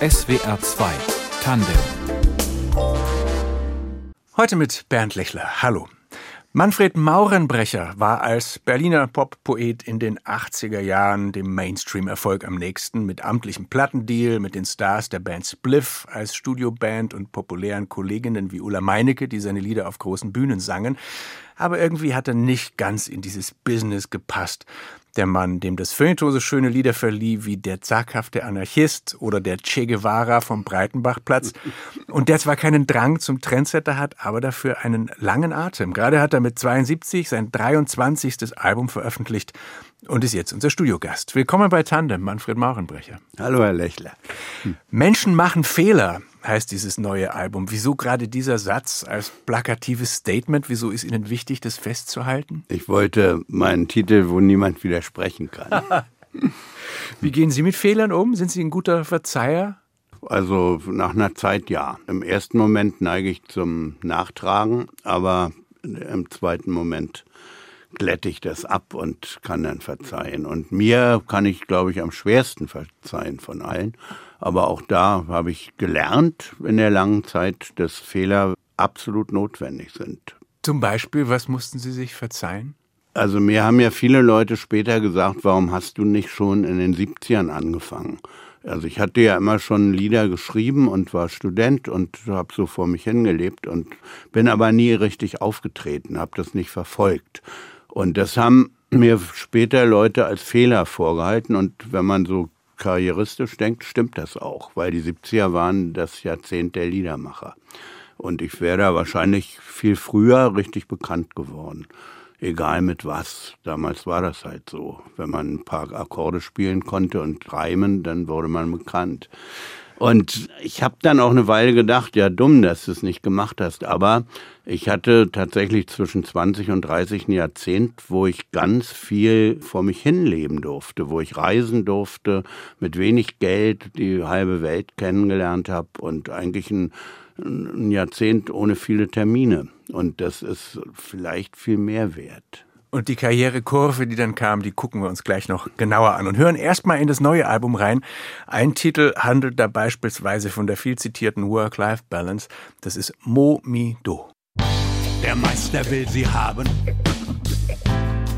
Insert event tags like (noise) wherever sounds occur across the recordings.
SWR 2 Tandem. Heute mit Bernd Lechler. Hallo. Manfred Maurenbrecher war als Berliner Pop-Poet in den 80er Jahren dem Mainstream-Erfolg am nächsten mit amtlichem Plattendeal mit den Stars der Band Spliff als Studioband und populären Kolleginnen wie Ulla Meinecke, die seine Lieder auf großen Bühnen sangen. Aber irgendwie hat er nicht ganz in dieses Business gepasst. Der Mann, dem das Feuilleton so schöne Lieder verlieh wie der zaghafte Anarchist oder der Che Guevara vom Breitenbachplatz und der zwar keinen Drang zum Trendsetter hat, aber dafür einen langen Atem. Gerade hat er mit 72 sein 23. Album veröffentlicht und ist jetzt unser Studiogast. Willkommen bei Tandem, Manfred Maurenbrecher. Hallo, Herr Lechler. Menschen machen Fehler, heißt dieses neue Album. Wieso gerade dieser Satz als plakatives Statement? Wieso ist Ihnen wichtig, das festzuhalten? Ich wollte meinen Titel, wo niemand widersprechen kann. (laughs) Wie gehen Sie mit Fehlern um? Sind Sie ein guter Verzeiher? Also nach einer Zeit ja. Im ersten Moment neige ich zum Nachtragen, aber im zweiten Moment glätte ich das ab und kann dann verzeihen. Und mir kann ich, glaube ich, am schwersten verzeihen von allen. Aber auch da habe ich gelernt in der langen Zeit, dass Fehler absolut notwendig sind. Zum Beispiel, was mussten Sie sich verzeihen? Also mir haben ja viele Leute später gesagt, warum hast du nicht schon in den 70ern angefangen? Also ich hatte ja immer schon Lieder geschrieben und war Student und habe so vor mich hingelebt und bin aber nie richtig aufgetreten, habe das nicht verfolgt. Und das haben mir später Leute als Fehler vorgehalten und wenn man so karrieristisch denkt, stimmt das auch, weil die 70er waren das Jahrzehnt der Liedermacher. Und ich wäre da wahrscheinlich viel früher richtig bekannt geworden. Egal mit was. Damals war das halt so. Wenn man ein paar Akkorde spielen konnte und reimen, dann wurde man bekannt. Und ich habe dann auch eine Weile gedacht, ja dumm, dass du es nicht gemacht hast. Aber ich hatte tatsächlich zwischen 20 und 30 ein Jahrzehnt, wo ich ganz viel vor mich hinleben durfte, wo ich reisen durfte, mit wenig Geld die halbe Welt kennengelernt habe und eigentlich ein, ein Jahrzehnt ohne viele Termine. Und das ist vielleicht viel mehr wert. Und die Karrierekurve, die dann kam, die gucken wir uns gleich noch genauer an und hören erstmal in das neue Album rein. Ein Titel handelt da beispielsweise von der viel zitierten Work-Life-Balance. Das ist Mo Mi Do. Der Meister will sie haben.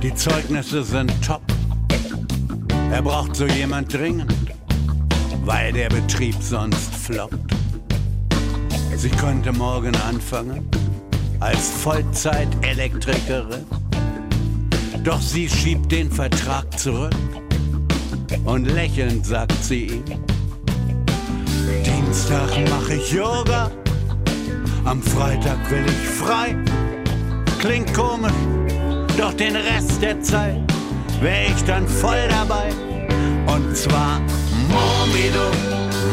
Die Zeugnisse sind top. Er braucht so jemand dringend, weil der Betrieb sonst floppt. Sie könnte morgen anfangen als Vollzeit-Elektrikerin doch sie schiebt den Vertrag zurück und lächelnd sagt sie ihm, Dienstag mache ich Yoga, am Freitag will ich frei. Klingt komisch, doch den Rest der Zeit wäre ich dann voll dabei. Und zwar Momido,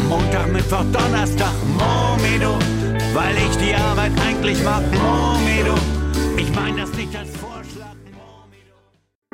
Montag, Mittwoch, Donnerstag, Momido, weil ich die Arbeit eigentlich mag, Momido. Ich meine das nicht als.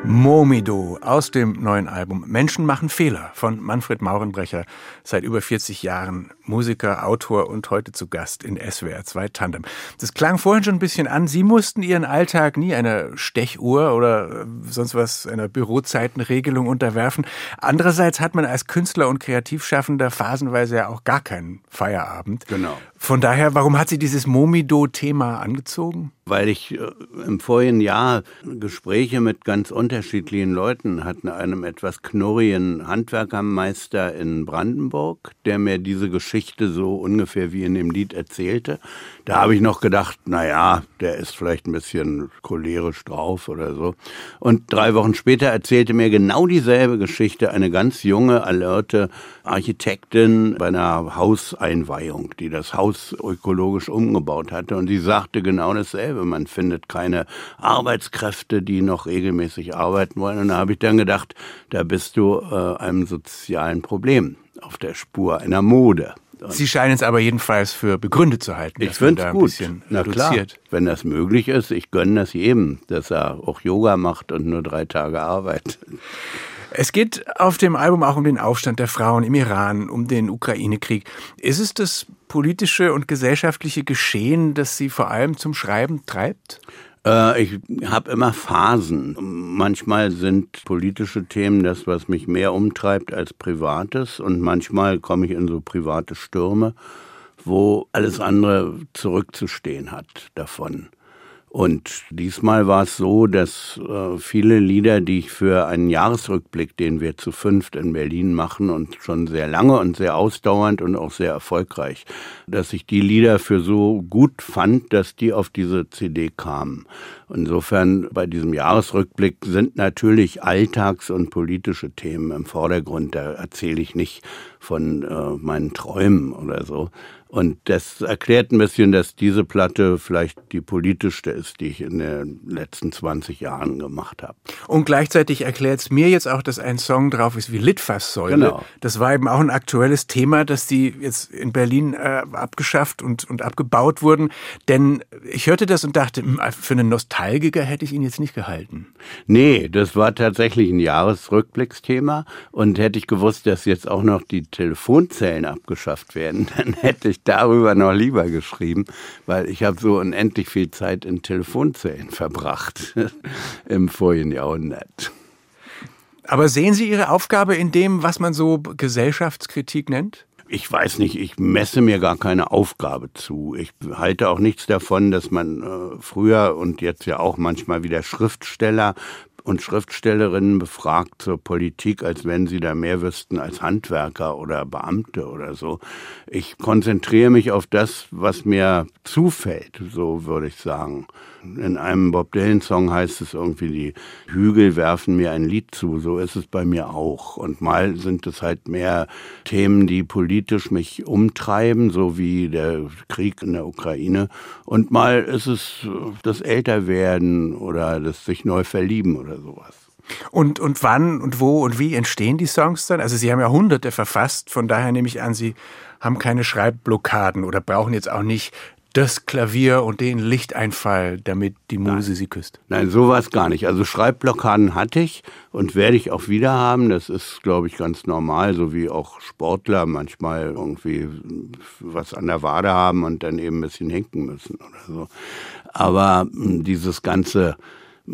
Momido aus dem neuen Album Menschen machen Fehler von Manfred Maurenbrecher, seit über 40 Jahren Musiker, Autor und heute zu Gast in SWR 2 Tandem. Das klang vorhin schon ein bisschen an. Sie mussten Ihren Alltag nie einer Stechuhr oder sonst was, einer Bürozeitenregelung unterwerfen. Andererseits hat man als Künstler und Kreativschaffender phasenweise ja auch gar keinen Feierabend. Genau. Von daher, warum hat Sie dieses Momido-Thema angezogen? Weil ich äh, im vorigen Jahr Gespräche mit ganz unterschiedlichen Leuten hatte, einem etwas knurrigen Handwerkermeister in Brandenburg, der mir diese Geschichte so ungefähr wie in dem Lied erzählte. Da habe ich noch gedacht, na ja, der ist vielleicht ein bisschen cholerisch drauf oder so. Und drei Wochen später erzählte mir genau dieselbe Geschichte eine ganz junge, alerte Architektin bei einer Hauseinweihung, die das Haus ökologisch umgebaut hatte. Und sie sagte genau dasselbe. Man findet keine Arbeitskräfte, die noch regelmäßig arbeiten wollen. Und da habe ich dann gedacht, da bist du äh, einem sozialen Problem auf der Spur einer Mode. Sie scheinen es aber jedenfalls für begründet zu halten. Ich finde es gut. Na klar, wenn das möglich ist, ich gönne das jedem, dass er auch Yoga macht und nur drei Tage arbeitet. Es geht auf dem Album auch um den Aufstand der Frauen im Iran, um den Ukraine-Krieg. Ist es das politische und gesellschaftliche Geschehen, das Sie vor allem zum Schreiben treibt? Äh, ich habe immer Phasen. Manchmal sind politische Themen das, was mich mehr umtreibt als privates und manchmal komme ich in so private Stürme, wo alles andere zurückzustehen hat davon. Und diesmal war es so, dass äh, viele Lieder, die ich für einen Jahresrückblick, den wir zu fünft in Berlin machen und schon sehr lange und sehr ausdauernd und auch sehr erfolgreich, dass ich die Lieder für so gut fand, dass die auf diese CD kamen. Insofern bei diesem Jahresrückblick sind natürlich Alltags- und politische Themen im Vordergrund. Da erzähle ich nicht von äh, meinen Träumen oder so, und das erklärt ein bisschen, dass diese Platte vielleicht die politischste ist, die ich in den letzten 20 Jahren gemacht habe. Und gleichzeitig erklärt es mir jetzt auch, dass ein Song drauf ist wie Litfaßsäule. Genau. Das war eben auch ein aktuelles Thema, dass die jetzt in Berlin äh, abgeschafft und, und abgebaut wurden. Denn ich hörte das und dachte, hm, für einen Nostalgiker hätte ich ihn jetzt nicht gehalten. Nee, das war tatsächlich ein Jahresrückblicksthema. Und hätte ich gewusst, dass jetzt auch noch die Telefonzellen abgeschafft werden, (laughs) dann hätte ich ich darüber noch lieber geschrieben, weil ich habe so unendlich viel Zeit in Telefonzellen verbracht (laughs) im vorigen Jahrhundert. Aber sehen Sie Ihre Aufgabe in dem, was man so Gesellschaftskritik nennt? Ich weiß nicht, ich messe mir gar keine Aufgabe zu. Ich halte auch nichts davon, dass man äh, früher und jetzt ja auch manchmal wieder Schriftsteller und Schriftstellerinnen befragt zur Politik, als wenn sie da mehr wüssten als Handwerker oder Beamte oder so. Ich konzentriere mich auf das, was mir zufällt, so würde ich sagen. In einem Bob Dylan-Song heißt es irgendwie, die Hügel werfen mir ein Lied zu. So ist es bei mir auch. Und mal sind es halt mehr Themen, die politisch mich umtreiben, so wie der Krieg in der Ukraine. Und mal ist es das Älterwerden oder das sich neu verlieben oder sowas. Und, und wann und wo und wie entstehen die Songs dann? Also Sie haben ja hunderte verfasst, von daher nehme ich an, Sie haben keine Schreibblockaden oder brauchen jetzt auch nicht das Klavier und den Lichteinfall, damit die Muse Nein. sie küsst? Nein, sowas gar nicht. Also Schreibblockaden hatte ich und werde ich auch wieder haben. Das ist, glaube ich, ganz normal, so wie auch Sportler manchmal irgendwie was an der Wade haben und dann eben ein bisschen hinken müssen oder so. Aber hm, dieses ganze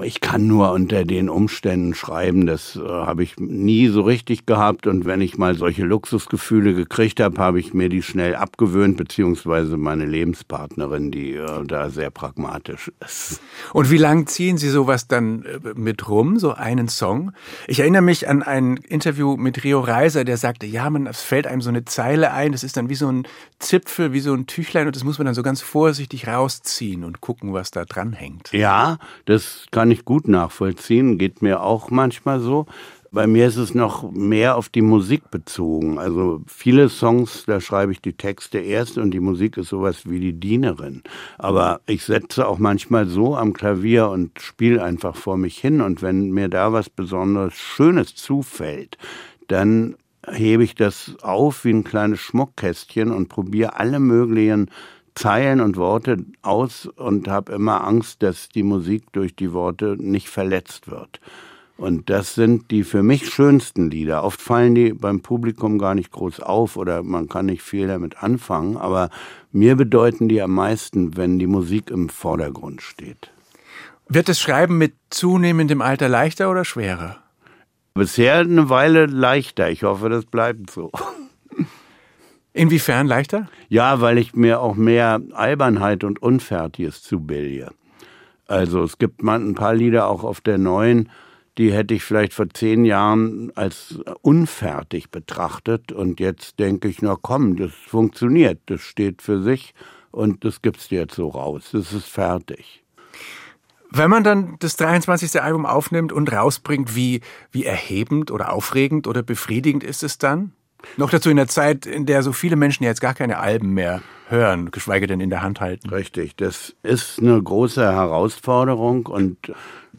ich kann nur unter den Umständen schreiben, das äh, habe ich nie so richtig gehabt. Und wenn ich mal solche Luxusgefühle gekriegt habe, habe ich mir die schnell abgewöhnt, beziehungsweise meine Lebenspartnerin, die äh, da sehr pragmatisch ist. Und wie lang ziehen Sie sowas dann äh, mit rum, so einen Song? Ich erinnere mich an ein Interview mit Rio Reiser, der sagte, ja, man, es fällt einem so eine Zeile ein, das ist dann wie so ein Zipfel, wie so ein Tüchlein und das muss man dann so ganz vorsichtig rausziehen und gucken, was da dran hängt. Ja, das kann kann ich gut nachvollziehen, geht mir auch manchmal so. Bei mir ist es noch mehr auf die Musik bezogen. Also viele Songs, da schreibe ich die Texte erst und die Musik ist sowas wie die Dienerin. Aber ich setze auch manchmal so am Klavier und spiele einfach vor mich hin. Und wenn mir da was besonders Schönes zufällt, dann hebe ich das auf wie ein kleines Schmuckkästchen und probiere alle möglichen Zeilen und Worte aus und habe immer Angst, dass die Musik durch die Worte nicht verletzt wird. Und das sind die für mich schönsten Lieder. Oft fallen die beim Publikum gar nicht groß auf oder man kann nicht viel damit anfangen, aber mir bedeuten die am meisten, wenn die Musik im Vordergrund steht. Wird das Schreiben mit zunehmendem Alter leichter oder schwerer? Bisher eine Weile leichter. Ich hoffe, das bleibt so. Inwiefern leichter? Ja, weil ich mir auch mehr Albernheit und Unfertiges zubilde. Also es gibt mal ein paar Lieder auch auf der neuen, die hätte ich vielleicht vor zehn Jahren als unfertig betrachtet. Und jetzt denke ich, na komm, das funktioniert, das steht für sich und das gibt's jetzt so raus. Das ist fertig. Wenn man dann das 23. Album aufnimmt und rausbringt, wie, wie erhebend oder aufregend oder befriedigend ist es dann? Noch dazu in der Zeit, in der so viele Menschen jetzt gar keine Alben mehr hören, geschweige denn in der Hand halten. Richtig, das ist eine große Herausforderung und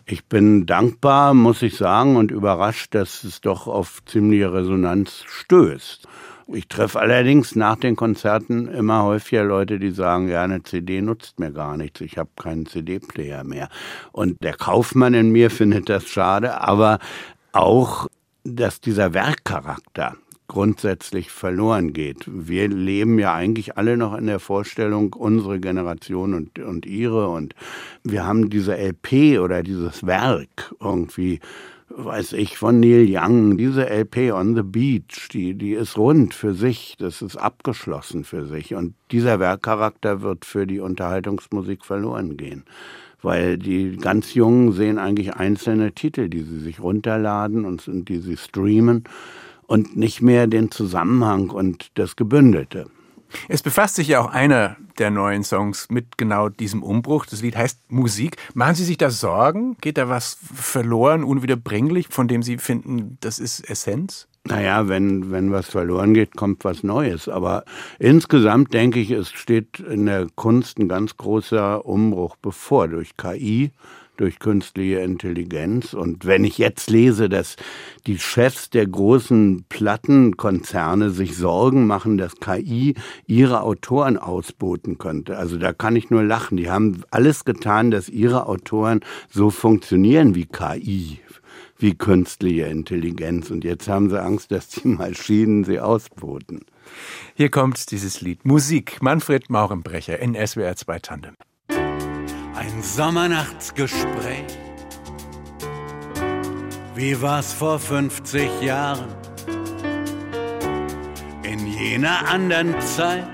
ich bin dankbar, muss ich sagen, und überrascht, dass es doch auf ziemliche Resonanz stößt. Ich treffe allerdings nach den Konzerten immer häufiger Leute, die sagen, ja, eine CD nutzt mir gar nichts, ich habe keinen CD-Player mehr. Und der Kaufmann in mir (laughs) findet das schade, aber auch, dass dieser Werkcharakter grundsätzlich verloren geht. Wir leben ja eigentlich alle noch in der Vorstellung, unsere Generation und, und ihre. Und wir haben diese LP oder dieses Werk irgendwie weiß ich, von Neil Young, diese LP On the Beach, die, die ist rund für sich, das ist abgeschlossen für sich. Und dieser Werkcharakter wird für die Unterhaltungsmusik verloren gehen. Weil die ganz Jungen sehen eigentlich einzelne Titel, die sie sich runterladen und, und die sie streamen und nicht mehr den Zusammenhang und das Gebündelte. Es befasst sich ja auch einer der neuen Songs mit genau diesem Umbruch. Das Lied heißt Musik. Machen Sie sich da Sorgen? Geht da was verloren, unwiederbringlich, von dem Sie finden, das ist Essenz? Naja, wenn, wenn was verloren geht, kommt was Neues. Aber insgesamt denke ich, es steht in der Kunst ein ganz großer Umbruch bevor durch KI durch künstliche Intelligenz. Und wenn ich jetzt lese, dass die Chefs der großen Plattenkonzerne sich Sorgen machen, dass KI ihre Autoren ausboten könnte, also da kann ich nur lachen. Die haben alles getan, dass ihre Autoren so funktionieren wie KI wie künstliche Intelligenz. Und jetzt haben sie Angst, dass die Maschinen sie ausboten. Hier kommt dieses Lied. Musik. Manfred Maurenbrecher in SWR 2 Tandem. Ein Sommernachtsgespräch. Wie war's vor 50 Jahren? In jener anderen Zeit,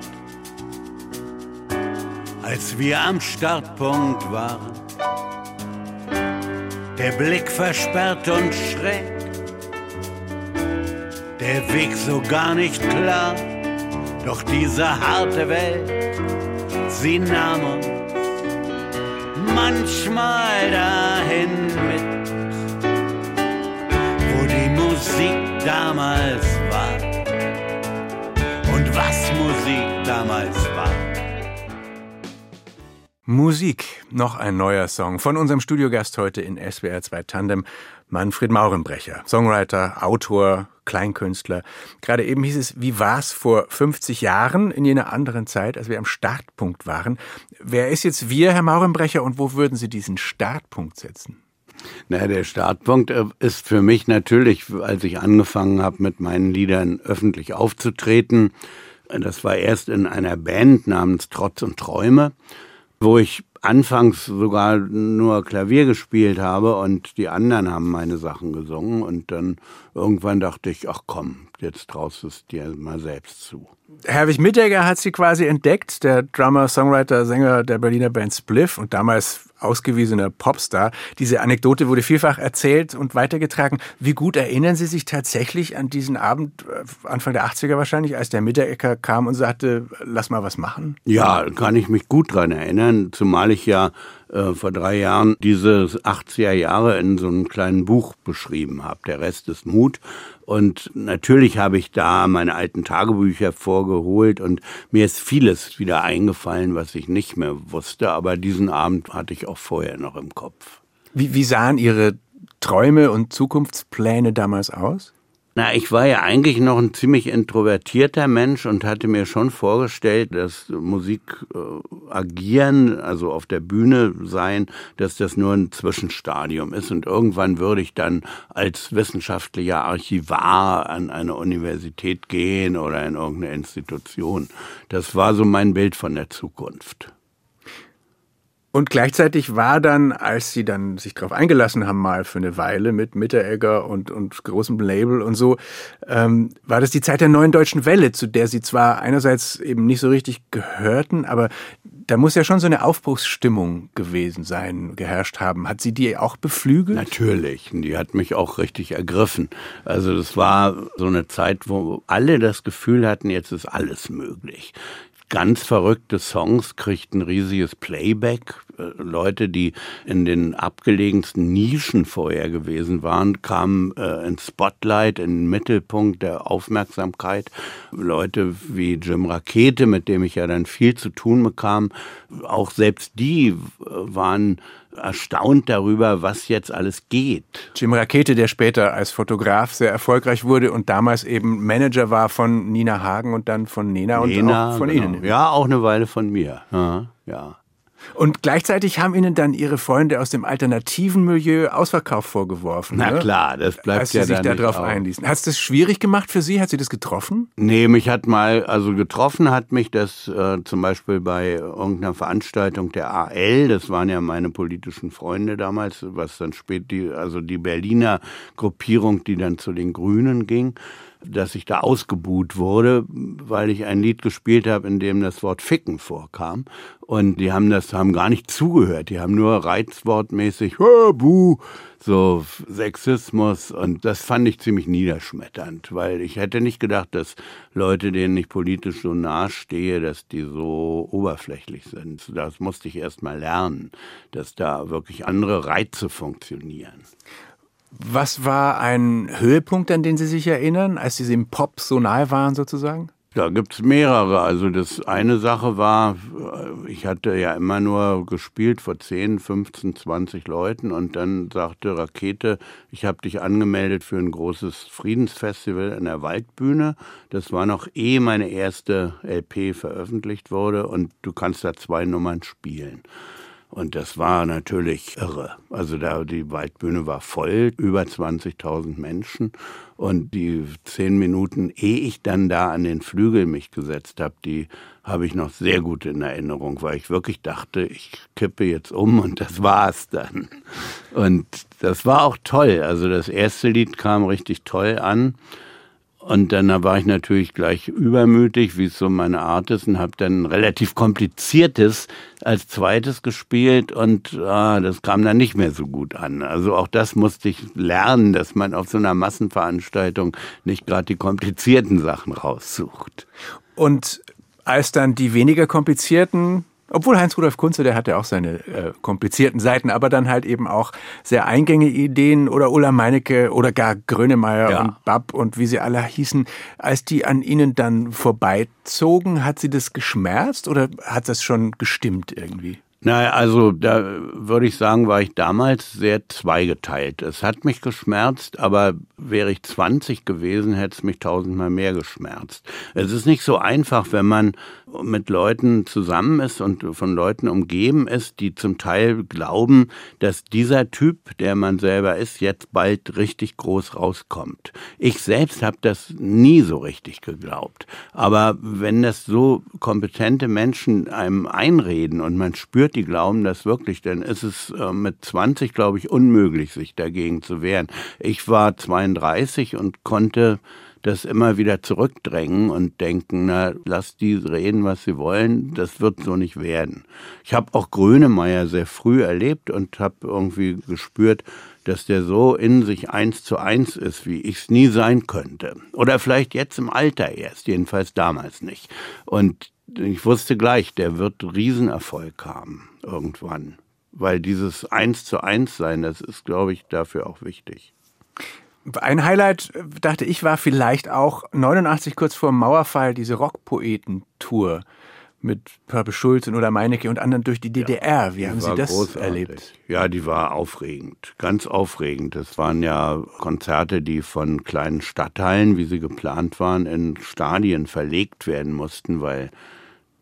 als wir am Startpunkt waren. Der Blick versperrt und schräg, der Weg so gar nicht klar. Doch diese harte Welt, sie nahm uns manchmal dahin mit, wo die Musik damals war und was Musik damals war. Musik, noch ein neuer Song von unserem Studiogast heute in SWR 2 Tandem, Manfred Maurenbrecher, Songwriter, Autor, Kleinkünstler. Gerade eben hieß es, wie war es vor 50 Jahren in jener anderen Zeit, als wir am Startpunkt waren. Wer ist jetzt wir, Herr Maurenbrecher, und wo würden Sie diesen Startpunkt setzen? Na, der Startpunkt äh, ist für mich natürlich, als ich angefangen habe, mit meinen Liedern öffentlich aufzutreten. Das war erst in einer Band namens Trotz und Träume, wo ich anfangs sogar nur Klavier gespielt habe und die anderen haben meine Sachen gesungen und dann irgendwann dachte ich, ach komm, jetzt traust es dir mal selbst zu. Herwig Mittegger hat sie quasi entdeckt, der Drummer, Songwriter, Sänger der Berliner Band Spliff und damals ausgewiesener Popstar. Diese Anekdote wurde vielfach erzählt und weitergetragen. Wie gut erinnern Sie sich tatsächlich an diesen Abend, äh, Anfang der 80er wahrscheinlich, als der Mitterecker kam und sagte, lass mal was machen? Ja, kann ich mich gut dran erinnern, zumal ich ja äh, vor drei Jahren diese 80er Jahre in so einem kleinen Buch beschrieben habe. Der Rest ist Mut. Und natürlich habe ich da meine alten Tagebücher vorgeholt und mir ist vieles wieder eingefallen, was ich nicht mehr wusste. Aber diesen Abend hatte ich auch vorher noch im Kopf. Wie, wie sahen Ihre Träume und Zukunftspläne damals aus? Na, ich war ja eigentlich noch ein ziemlich introvertierter Mensch und hatte mir schon vorgestellt, dass Musik äh, agieren, also auf der Bühne sein, dass das nur ein Zwischenstadium ist und irgendwann würde ich dann als wissenschaftlicher Archivar an eine Universität gehen oder in irgendeine Institution. Das war so mein Bild von der Zukunft. Und gleichzeitig war dann, als sie dann sich darauf eingelassen haben, mal für eine Weile mit Mitteregger und, und großem Label und so, ähm, war das die Zeit der neuen deutschen Welle, zu der sie zwar einerseits eben nicht so richtig gehörten, aber da muss ja schon so eine Aufbruchsstimmung gewesen sein, geherrscht haben. Hat sie die auch beflügelt? Natürlich, die hat mich auch richtig ergriffen. Also das war so eine Zeit, wo alle das Gefühl hatten, jetzt ist alles möglich ganz verrückte Songs, kriegt ein riesiges Playback. Äh, Leute, die in den abgelegensten Nischen vorher gewesen waren, kamen äh, ins Spotlight, in den Mittelpunkt der Aufmerksamkeit. Leute wie Jim Rakete, mit dem ich ja dann viel zu tun bekam, auch selbst die äh, waren erstaunt darüber, was jetzt alles geht. Jim Rakete, der später als Fotograf sehr erfolgreich wurde und damals eben Manager war von Nina Hagen und dann von Nena, Nena und auch von genau. Ihnen. Ja, auch eine Weile von mir. Ja, ja. Und gleichzeitig haben Ihnen dann Ihre Freunde aus dem alternativen Milieu Ausverkauf vorgeworfen. Na ne? klar, das bleibt Als ja Sie sich dann darauf einließen. Hat es das schwierig gemacht für Sie? Hat Sie das getroffen? Nee, mich hat mal, also getroffen hat mich das äh, zum Beispiel bei irgendeiner Veranstaltung der AL, das waren ja meine politischen Freunde damals, was dann spät die, also die Berliner Gruppierung, die dann zu den Grünen ging, dass ich da ausgebuht wurde, weil ich ein Lied gespielt habe, in dem das Wort Ficken vorkam. Und die haben das, haben gar nicht zugehört. Die haben nur reizwortmäßig, "Hö, buh, so Sexismus. Und das fand ich ziemlich niederschmetternd, weil ich hätte nicht gedacht, dass Leute, denen ich politisch so nahe stehe, dass die so oberflächlich sind. Das musste ich erst mal lernen, dass da wirklich andere Reize funktionieren. Was war ein Höhepunkt, an den Sie sich erinnern, als Sie dem Pop so nahe waren sozusagen? Da gibt's mehrere. Also das eine Sache war, ich hatte ja immer nur gespielt vor 10, 15, 20 Leuten und dann sagte Rakete, ich habe dich angemeldet für ein großes Friedensfestival in der Waldbühne. Das war noch ehe meine erste LP veröffentlicht wurde und du kannst da zwei Nummern spielen. Und das war natürlich irre. Also da die Waldbühne war voll, über 20.000 Menschen. Und die zehn Minuten, ehe ich dann da an den Flügel mich gesetzt habe, die habe ich noch sehr gut in Erinnerung, weil ich wirklich dachte, ich kippe jetzt um und das war's dann. Und das war auch toll. Also das erste Lied kam richtig toll an. Und dann war ich natürlich gleich übermütig, wie es so meine Art ist, und habe dann relativ kompliziertes als zweites gespielt und ah, das kam dann nicht mehr so gut an. Also auch das musste ich lernen, dass man auf so einer Massenveranstaltung nicht gerade die komplizierten Sachen raussucht. Und als dann die weniger komplizierten, obwohl Heinz-Rudolf Kunze, der hatte auch seine äh, komplizierten Seiten, aber dann halt eben auch sehr eingängige Ideen oder Ulla Meinecke oder gar Grönemeyer Ja. und Bab und wie sie alle hießen, als die an ihnen dann vorbeizogen, hat sie das geschmerzt oder hat das schon gestimmt irgendwie? Naja, also da würde ich sagen, war ich damals sehr zweigeteilt. Es hat mich geschmerzt, aber wäre ich 20 gewesen, hätte es mich tausendmal mehr geschmerzt. Es ist nicht so einfach, wenn man mit Leuten zusammen ist und von Leuten umgeben ist, die zum Teil glauben, dass dieser Typ, der man selber ist, jetzt bald richtig groß rauskommt. Ich selbst habe das nie so richtig geglaubt. Aber wenn das so kompetente Menschen einem einreden und man spürt, die glauben das wirklich, dann ist es äh, mit 20, glaube ich, unmöglich, sich dagegen zu wehren. Ich war 32 und konnte das immer wieder zurückdrängen und denken, na, lass die reden, was sie wollen, das wird so nicht werden. Ich habe auch Grönemeyer sehr früh erlebt und habe irgendwie gespürt, dass der so in sich eins zu eins ist, wie ich es nie sein könnte. Oder vielleicht jetzt im Alter erst, jedenfalls damals nicht. Und ich wusste gleich, der wird Riesenerfolg haben irgendwann. Weil dieses Eins zu eins sein, das ist, glaube ich, dafür auch wichtig. Ein Highlight, äh, dachte ich, war vielleicht auch 89 kurz vor dem Mauerfall diese Rockpoeten-Tour mit Purple Schulz und oder Meinecke und anderen durch die DDR. Wie haben Die Sie war das großartig. erlebt? Ja, die war aufregend, ganz aufregend. Das waren ja Konzerte, die von kleinen Stadtteilen, wie sie geplant waren, in Stadien verlegt werden mussten, weil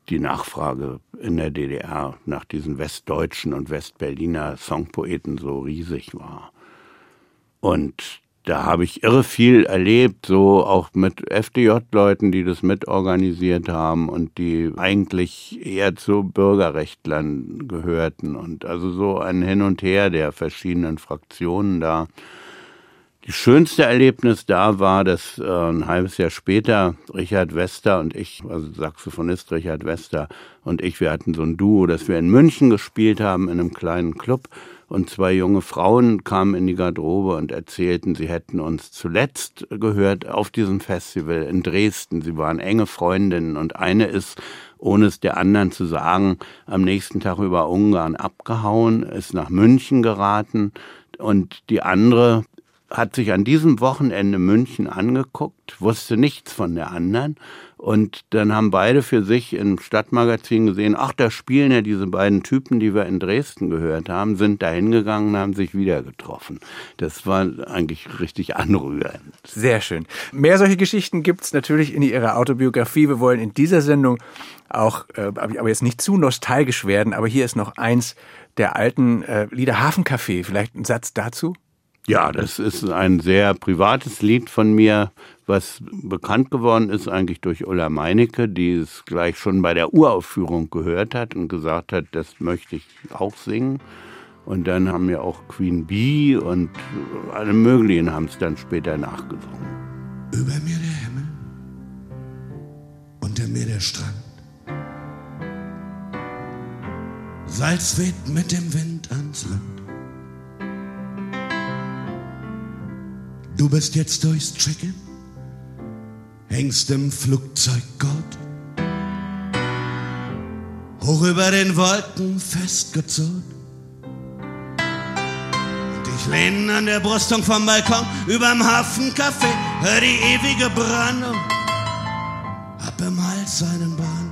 die Nachfrage in der DDR nach diesen westdeutschen und westberliner Songpoeten so riesig war. Und da habe ich irre viel erlebt, so auch mit FDJ-Leuten, die das mitorganisiert haben und die eigentlich eher zu Bürgerrechtlern gehörten und also so ein Hin und Her der verschiedenen Fraktionen da. Die schönste Erlebnis da war, dass äh, ein halbes Jahr später Richard Wester und ich, also Saxophonist Richard Wester und ich, wir hatten so ein Duo, dass wir in München gespielt haben in einem kleinen Club und zwei junge Frauen kamen in die Garderobe und erzählten, sie hätten uns zuletzt gehört auf diesem Festival in Dresden. Sie waren enge Freundinnen und eine ist, ohne es der anderen zu sagen, am nächsten Tag über Ungarn abgehauen, ist nach München geraten und die andere hat sich an diesem Wochenende München angeguckt, wusste nichts von der anderen. Und dann haben beide für sich im Stadtmagazin gesehen, ach, da spielen ja diese beiden Typen, die wir in Dresden gehört haben, sind da hingegangen und haben sich wieder getroffen. Das war eigentlich richtig anrührend. Sehr schön. Mehr solche Geschichten gibt's natürlich in Ihrer Autobiografie. Wir wollen in dieser Sendung auch, äh, aber jetzt nicht zu nostalgisch werden, aber hier ist noch eins der alten äh, Lieder Hafencafé. Vielleicht ein Satz dazu? Ja, das ist ein sehr privates Lied von mir, was bekannt geworden ist eigentlich durch Ulla Meinecke, die es gleich schon bei der Uraufführung gehört hat und gesagt hat, das möchte ich auch singen. Und dann haben ja auch Queen Bee und alle möglichen haben es dann später nachgesungen. Über mir der Himmel, unter mir der Strand. Salz weht mit dem Wind ans Land. Du bist jetzt durchs Check-in, hängst im Flugzeug Gott. Hoch über den Wolken festgezurrt. Und ich lehne an der Brüstung vom Balkon überm Hafencafé, hör die ewige Brandung. Hab im Hals einen Brand,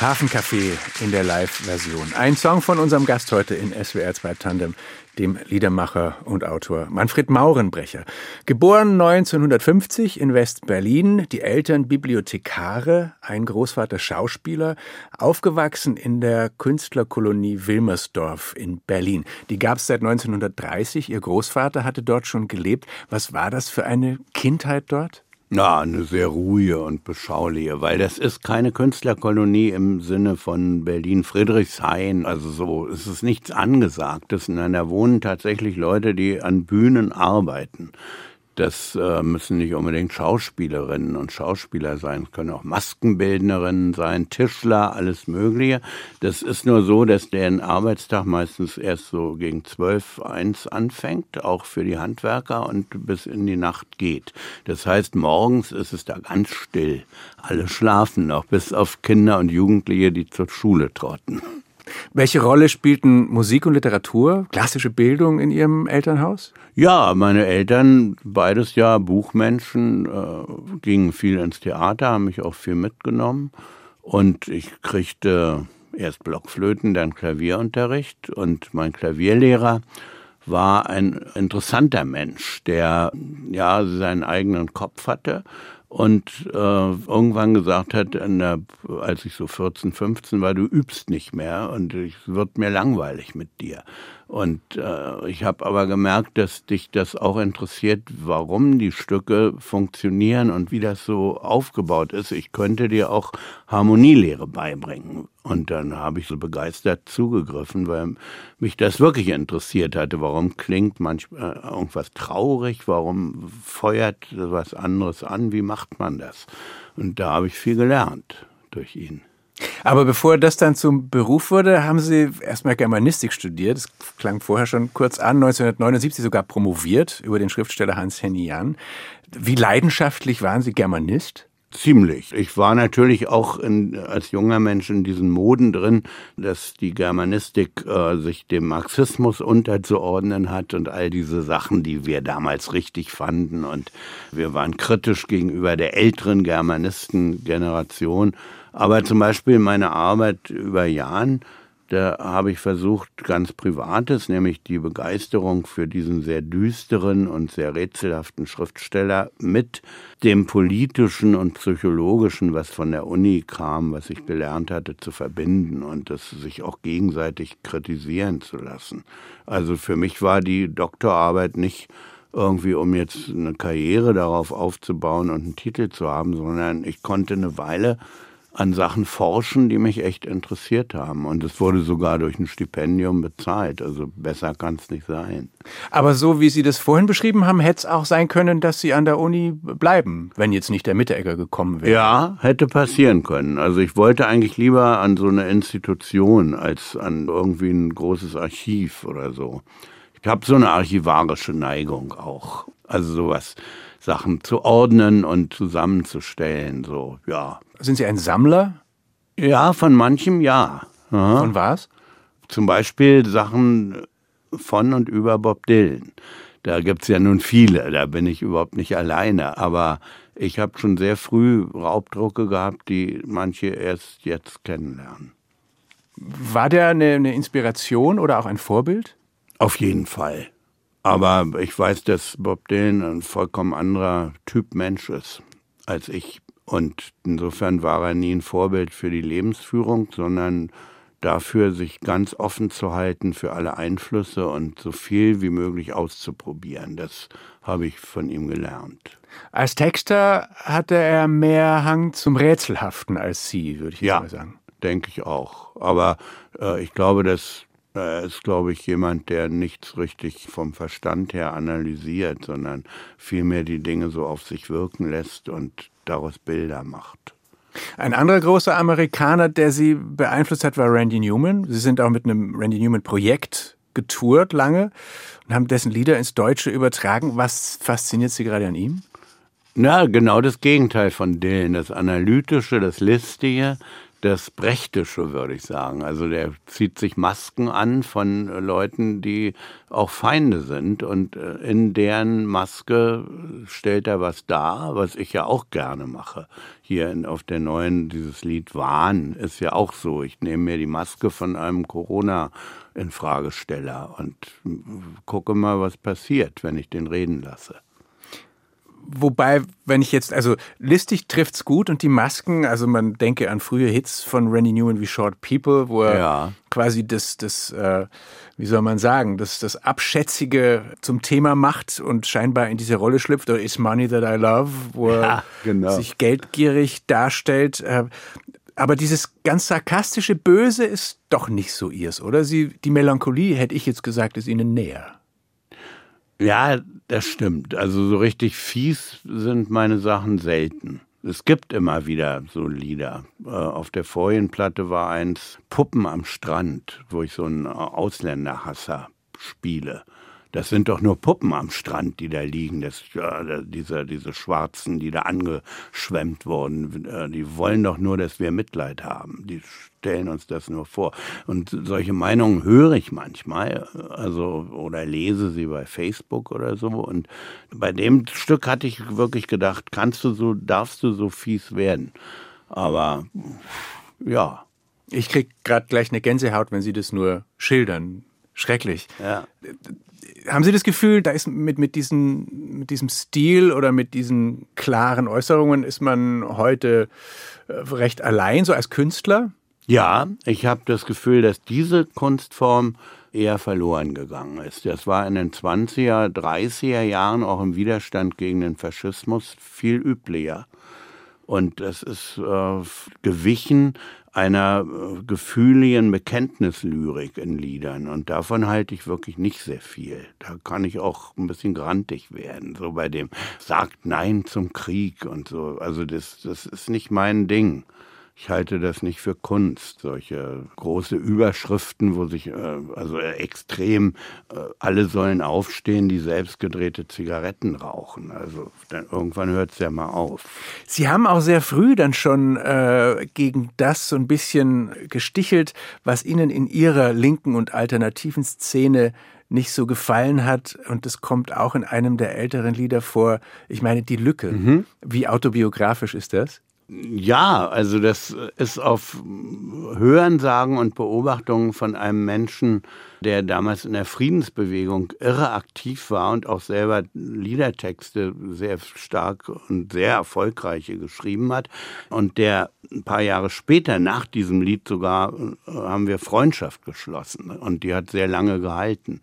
Hafencafé in der Live-Version. Ein Song von unserem Gast heute in SWR 2 Tandem, dem Liedermacher und Autor Manfred Maurenbrecher. Geboren 1950 in West-Berlin, die Eltern Bibliothekare, ein Großvater Schauspieler, aufgewachsen in der Künstlerkolonie Wilmersdorf in Berlin. Die gab es seit 1930. Ihr Großvater hatte dort schon gelebt. Was war das für eine Kindheit dort? Na, eine sehr ruhige und beschauliche, weil das ist keine Künstlerkolonie im Sinne von Berlin-Friedrichshain. Also so ist es nichts Angesagtes. Nein, da wohnen tatsächlich Leute, die an Bühnen arbeiten. Das äh, müssen nicht unbedingt Schauspielerinnen und Schauspieler sein, es können auch Maskenbildnerinnen sein, Tischler, alles Mögliche. Das ist nur so, dass deren Arbeitstag meistens erst so gegen zwölf, eins anfängt, auch für die Handwerker und bis in die Nacht geht. Das heißt, morgens ist es da ganz still. Alle schlafen noch, bis auf Kinder und Jugendliche, die zur Schule trotten. Welche Rolle spielten Musik und Literatur, klassische Bildung in Ihrem Elternhaus? Ja, meine Eltern, beides ja Buchmenschen, äh, gingen viel ins Theater, haben mich auch viel mitgenommen. Und ich kriegte erst Blockflöten, dann Klavierunterricht. Und mein Klavierlehrer war ein interessanter Mensch, der ja seinen eigenen Kopf hatte und äh, irgendwann gesagt hat, der, als ich so 14, 15 war, du übst nicht mehr und es wird mir langweilig mit dir. Und äh, ich habe aber gemerkt, dass dich das auch interessiert, warum die Stücke funktionieren und wie das so aufgebaut ist. Ich könnte dir auch Harmonielehre beibringen. Und dann habe ich so begeistert zugegriffen, weil mich das wirklich interessiert hatte. Warum klingt manchmal äh, irgendwas traurig? Warum feuert was anderes an? Wie macht man das? Und da habe ich viel gelernt durch ihn. Aber bevor das dann zum Beruf wurde, haben Sie erstmal Germanistik studiert. Das klang vorher schon kurz an, 1979 sogar promoviert über den Schriftsteller Hans-Henny Jan. Wie leidenschaftlich waren Sie Germanist? Ziemlich. Ich war natürlich auch in, als junger Mensch in diesen Moden drin, dass die Germanistik äh, sich dem Marxismus unterzuordnen hat und all diese Sachen, die wir damals richtig fanden. Und wir waren kritisch gegenüber der älteren Germanistengeneration. Aber zum Beispiel meine Arbeit über Jan, da habe ich versucht, ganz Privates, nämlich die Begeisterung für diesen sehr düsteren und sehr rätselhaften Schriftsteller mit dem politischen und psychologischen, was von der Uni kam, was ich gelernt hatte, zu verbinden und das sich auch gegenseitig kritisieren zu lassen. Also für mich war die Doktorarbeit nicht irgendwie, um jetzt eine Karriere darauf aufzubauen und einen Titel zu haben, sondern ich konnte eine Weile an Sachen forschen, die mich echt interessiert haben. Und es wurde sogar durch ein Stipendium bezahlt. Also besser kann es nicht sein. Aber so wie Sie das vorhin beschrieben haben, hätte es auch sein können, dass Sie an der Uni bleiben, wenn jetzt nicht der Mitteregger gekommen wäre. Ja, hätte passieren können. Also ich wollte eigentlich lieber an so eine Institution als an irgendwie ein großes Archiv oder so. Ich habe so eine archivarische Neigung auch. Also sowas. Sachen zu ordnen und zusammenzustellen, so, ja. Sind Sie ein Sammler? Ja, von manchem ja. Aha. Und was? Zum Beispiel Sachen von und über Bob Dylan. Da gibt's ja nun viele, da bin ich überhaupt nicht alleine. Aber ich habe schon sehr früh Raubdrucke gehabt, die manche erst jetzt kennenlernen. War der eine, eine Inspiration oder auch ein Vorbild? Auf jeden Fall. Aber ich weiß, dass Bob Dylan ein vollkommen anderer Typ Mensch ist als ich. Und insofern war er nie ein Vorbild für die Lebensführung, sondern dafür, sich ganz offen zu halten für alle Einflüsse und so viel wie möglich auszuprobieren. Das habe ich von ihm gelernt. Als Texter hatte er mehr Hang zum Rätselhaften als Sie, würde ich Ja. mal sagen. Denke ich auch. Aber äh, ich glaube, dass er ist, glaube ich, jemand, der nichts richtig vom Verstand her analysiert, sondern vielmehr die Dinge so auf sich wirken lässt und daraus Bilder macht. Ein anderer großer Amerikaner, der Sie beeinflusst hat, war Randy Newman. Sie sind auch mit einem Randy Newman-Projekt getourt lange und haben dessen Lieder ins Deutsche übertragen. Was fasziniert Sie gerade an ihm? Na, genau das Gegenteil von Dylan. Das Analytische, das Listige, das Brechtische, würde ich sagen. Also der zieht sich Masken an von äh, Leuten, die auch Feinde sind. Und äh, in deren Maske stellt er was dar, was ich ja auch gerne mache. Hier in, auf der neuen, dieses Lied Wahn ist ja auch so. Ich nehme mir die Maske von einem Corona-Infragesteller und äh, gucke mal, was passiert, wenn ich den reden lasse. Wobei, wenn ich jetzt, also listig trifft's gut und die Masken, also man denke an frühe Hits von Randy Newman wie Short People, wo er Ja. quasi das, das, äh, wie soll man sagen, das, das Abschätzige zum Thema macht und scheinbar in diese Rolle schlüpft, oder Is Money That I Love, wo er Ja, genau. sich geldgierig darstellt. Äh, aber dieses ganz sarkastische Böse ist doch nicht so ihrs, oder? Sie, die Melancholie, hätte ich jetzt gesagt, ist ihnen näher. Ja, das stimmt. Also so richtig fies sind meine Sachen selten. Es gibt immer wieder so Lieder. Äh, Auf der vorigen Platte war eins Puppen am Strand, wo ich so einen Ausländerhasser spiele. Das sind doch nur Puppen am Strand, die da liegen. Das, ja, diese, diese Schwarzen, die da angeschwemmt wurden, äh, die wollen doch nur, dass wir Mitleid haben. Die stellen uns das nur vor. Und solche Meinungen höre ich manchmal, also oder lese sie bei Facebook oder so. Und bei dem Stück hatte ich wirklich gedacht, kannst du so, darfst du so fies werden. Aber ja, Ich krieg gerade gleich eine Gänsehaut, wenn Sie das nur schildern. Schrecklich. ja. Haben Sie das Gefühl, da ist mit, mit, diesen, mit diesem Stil oder mit diesen klaren Äußerungen ist man heute äh, recht allein, so als Künstler? Ja, ich habe das Gefühl, dass diese Kunstform eher verloren gegangen ist. Das war in den 20er, 30er Jahren auch im Widerstand gegen den Faschismus viel üblicher. Und das ist äh, gewichen einer äh, gefühligen Bekenntnislyrik in Liedern. Und davon halte ich wirklich nicht sehr viel. Da kann ich auch ein bisschen grantig werden. So bei dem sagt Nein zum Krieg und so. Also das, das ist nicht mein Ding. Ich halte das nicht für Kunst, solche große Überschriften, wo sich äh, also äh, extrem äh, alle sollen aufstehen, die selbst gedrehte Zigaretten rauchen. Also dann irgendwann hört es ja mal auf. Sie haben auch sehr früh dann schon äh, gegen das so ein bisschen gestichelt, was Ihnen in Ihrer linken und alternativen Szene nicht so gefallen hat. Und das kommt auch in einem der älteren Lieder vor. Ich meine, die Lücke. Wie autobiografisch ist das? Ja, also das ist auf Hörensagen und Beobachtungen von einem Menschen, der damals in der Friedensbewegung irre aktiv war und auch selber Liedertexte sehr stark und sehr erfolgreiche geschrieben hat. Und der ein paar Jahre später, nach diesem Lied sogar, äh, haben wir Freundschaft geschlossen. Und die hat sehr lange gehalten.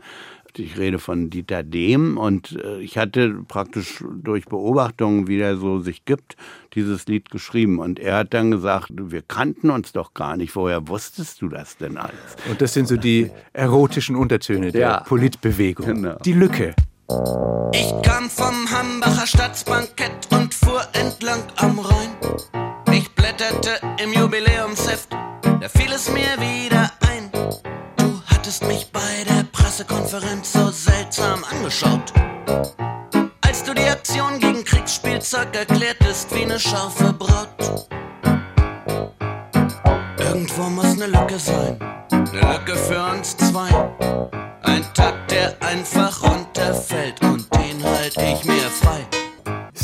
Ich rede von Dieter Dehm und äh, ich hatte praktisch durch Beobachtungen, wie der so sich gibt, dieses Lied geschrieben. Und er hat dann gesagt, wir kannten uns doch gar nicht. Woher wusstest du das denn alles? Und das sind so die erotischen Untertöne der Ja. Politbewegung. Genau. Die Lücke. Ich kam vom Hambacher Stadtbankett und fuhr entlang am Rhein. Ich blätterte im Jubiläumsheft, da fiel es mir wieder ein. Du hattest mich bei der Pressekonferenz so seltsam angeschaut. Als du die Aktion gegen Kriegsspielzeug erklärtest wie eine scharfe Braut. Irgendwo muss eine Lücke sein, eine Lücke für uns zwei. Ein Takt, der einfach runterfällt und den halt ich mir frei.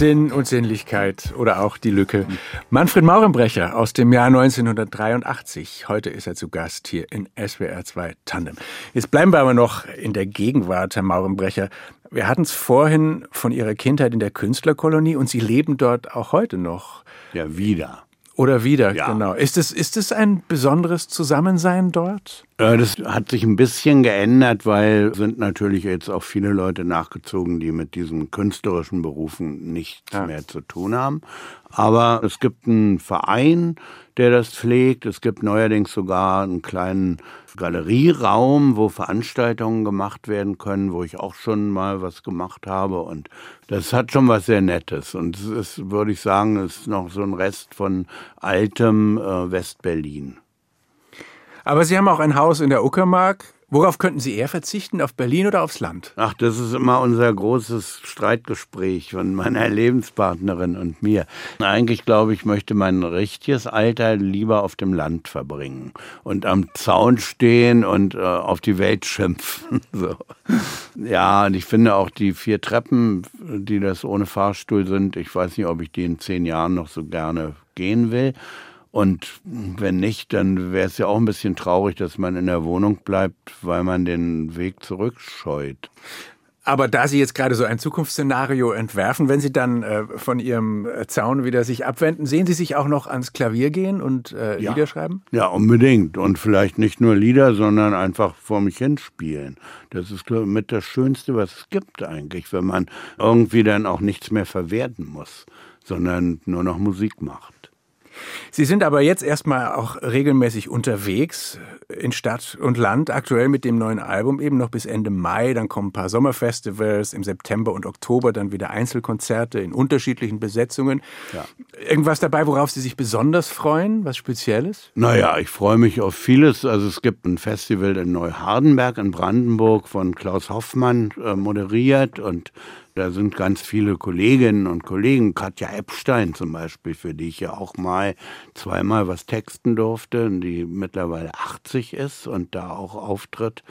Sinn und Sinnlichkeit oder auch die Lücke. Manfred Maurenbrecher aus dem Jahr 1983. Heute ist er zu Gast hier in SWR 2 Tandem. Jetzt bleiben wir aber noch in der Gegenwart, Herr Maurenbrecher. Wir hatten es vorhin von Ihrer Kindheit in der Künstlerkolonie und Sie leben dort auch heute noch. Ja, wieder. Oder wieder, Ja. genau. Ist es, ist es ein besonderes Zusammensein dort? Das hat sich ein bisschen geändert, weil sind natürlich jetzt auch viele Leute nachgezogen, die mit diesen künstlerischen Berufen nichts Ja. mehr zu tun haben. Aber es gibt einen Verein, der das pflegt. Es gibt neuerdings sogar einen kleinen Galerieraum, wo Veranstaltungen gemacht werden können, wo ich auch schon mal was gemacht habe. Und das hat schon was sehr Nettes. Und es ist, würde ich sagen, es ist noch so ein Rest von altem äh, Westberlin. Aber Sie haben auch ein Haus in der Uckermark. Worauf könnten Sie eher verzichten? Auf Berlin oder aufs Land? Ach, das ist immer unser großes Streitgespräch von meiner Lebenspartnerin und mir. Eigentlich glaube ich, möchte mein richtiges Alter lieber auf dem Land verbringen und am Zaun stehen und äh, auf die Welt schimpfen. (laughs) So. Ja, und ich finde auch die vier Treppen, die das ohne Fahrstuhl sind, ich weiß nicht, ob ich die in zehn Jahren noch so gerne gehen will. Und wenn nicht, dann wäre es ja auch ein bisschen traurig, dass man in der Wohnung bleibt, weil man den Weg zurückscheut. Aber da Sie jetzt gerade so ein Zukunftsszenario entwerfen, wenn Sie dann äh, von Ihrem Zaun wieder sich abwenden, sehen Sie sich auch noch ans Klavier gehen und äh, Ja. Lieder schreiben? Ja, unbedingt. Und vielleicht nicht nur Lieder, sondern einfach vor mich hinspielen. Das ist ich, mit das Schönste, was es gibt eigentlich, wenn man irgendwie dann auch nichts mehr verwerten muss, sondern nur noch Musik macht. Sie sind aber jetzt erstmal auch regelmäßig unterwegs äh, in Stadt und Land, aktuell mit dem neuen Album eben noch bis Ende Mai. Dann kommen ein paar Sommerfestivals, im September und Oktober dann wieder Einzelkonzerte in unterschiedlichen Besetzungen. Ja. Irgendwas dabei, worauf Sie sich besonders freuen? Was Spezielles? Naja, ich freue mich auf vieles. Also es gibt ein Festival in Neuhardenberg in Brandenburg von Klaus Hoffmann äh, moderiert und da sind ganz viele Kolleginnen und Kollegen, Katja Epstein zum Beispiel, für die ich ja auch mal zweimal was texten durfte, die mittlerweile 80 ist und da auch auftritt.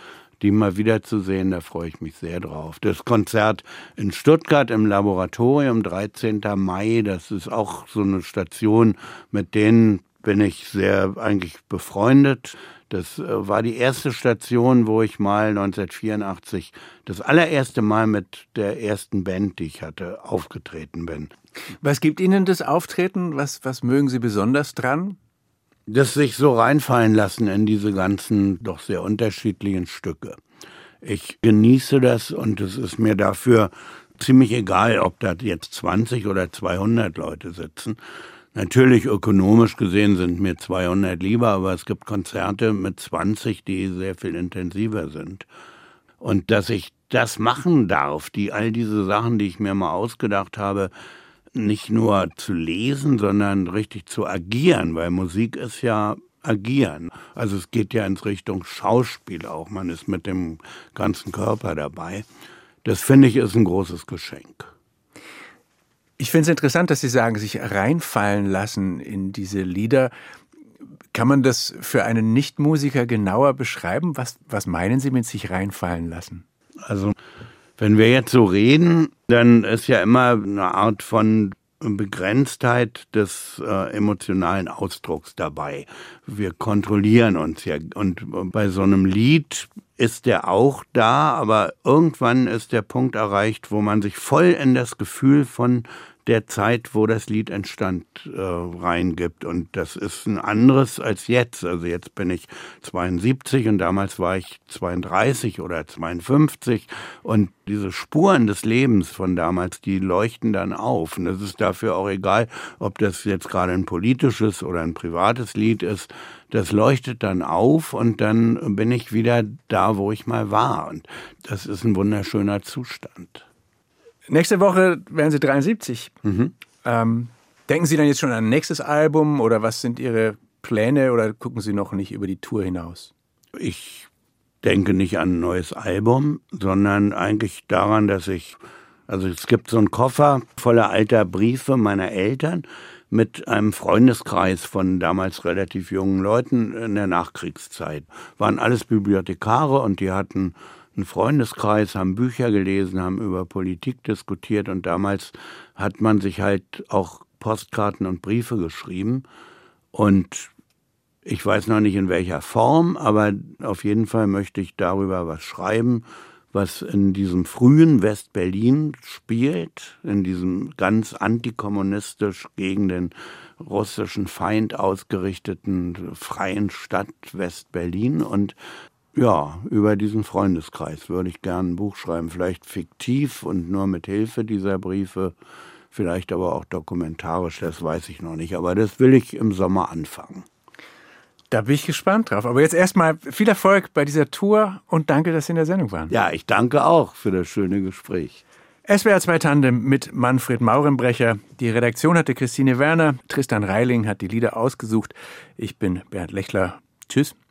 Die mal wiederzusehen, da freue ich mich sehr drauf. Das Konzert in Stuttgart im Laboratorium, 13. Mai, das ist auch so eine Station, mit denen bin ich sehr eigentlich befreundet. Das äh, war die erste Station, wo ich mal 1984 das allererste Mal mit der ersten Band, die ich hatte, aufgetreten bin. Was gibt Ihnen das Auftreten? Was, was mögen Sie besonders dran? Das sich so reinfallen lassen in diese ganzen doch sehr unterschiedlichen Stücke. Ich genieße das und es ist mir dafür ziemlich egal, ob da jetzt 20 oder 200 Leute sitzen. Natürlich ökonomisch gesehen sind mir 200 lieber, aber es gibt Konzerte mit 20, die sehr viel intensiver sind. Und dass ich das machen darf, die all diese Sachen, die ich mir mal ausgedacht habe, nicht nur zu lesen, sondern richtig zu agieren, weil Musik ist ja agieren. Also es geht ja ins Richtung Schauspiel auch. Man ist mit dem ganzen Körper dabei. Das finde ich ist ein großes Geschenk. Ich finde es interessant, dass Sie sagen, sich reinfallen lassen in diese Lieder. Kann man das für einen Nichtmusiker genauer beschreiben? Was, was meinen Sie mit sich reinfallen lassen? Also, wenn wir jetzt so reden, dann ist ja immer eine Art von Begrenztheit des äh, emotionalen Ausdrucks dabei. Wir kontrollieren uns ja. Und bei so einem Lied ist der auch da, aber irgendwann ist der Punkt erreicht, wo man sich voll in das Gefühl von der Zeit, wo das Lied entstand, äh, reingibt. Und das ist ein anderes als jetzt. Also jetzt bin ich 72 und damals war ich 32 oder 52. Und diese Spuren des Lebens von damals, die leuchten dann auf. Und es ist dafür auch egal, ob das jetzt gerade ein politisches oder ein privates Lied ist. Das leuchtet dann auf und dann bin ich wieder da, wo ich mal war. Und das ist ein wunderschöner Zustand. Nächste Woche werden Sie 73. Ähm, denken Sie dann jetzt schon an ein nächstes Album oder was sind Ihre Pläne oder gucken Sie noch nicht über die Tour hinaus? Ich denke nicht an ein neues Album, sondern eigentlich daran, dass ich, also es gibt so einen Koffer voller alter Briefe meiner Eltern mit einem Freundeskreis von damals relativ jungen Leuten in der Nachkriegszeit. Waren alles Bibliothekare und die hatten einen Freundeskreis, haben Bücher gelesen, haben über Politik diskutiert und damals hat man sich halt auch Postkarten und Briefe geschrieben und ich weiß noch nicht in welcher Form, aber auf jeden Fall möchte ich darüber was schreiben, was in diesem frühen West-Berlin spielt, in diesem ganz antikommunistisch gegen den russischen Feind ausgerichteten freien Stadt West-Berlin. Und ja, über diesen Freundeskreis würde ich gerne ein Buch schreiben, vielleicht fiktiv und nur mit Hilfe dieser Briefe, vielleicht aber auch dokumentarisch, das weiß ich noch nicht. Aber das will ich im Sommer anfangen. Da bin ich gespannt drauf. Aber jetzt erstmal viel Erfolg bei dieser Tour und danke, dass Sie in der Sendung waren. Ja, ich danke auch für das schöne Gespräch. SWR 2 Tandem mit Manfred Maurenbrecher. Die Redaktion hatte Christine Werner. Tristan Reiling hat die Lieder ausgesucht. Ich bin Bernd Lechler. Tschüss.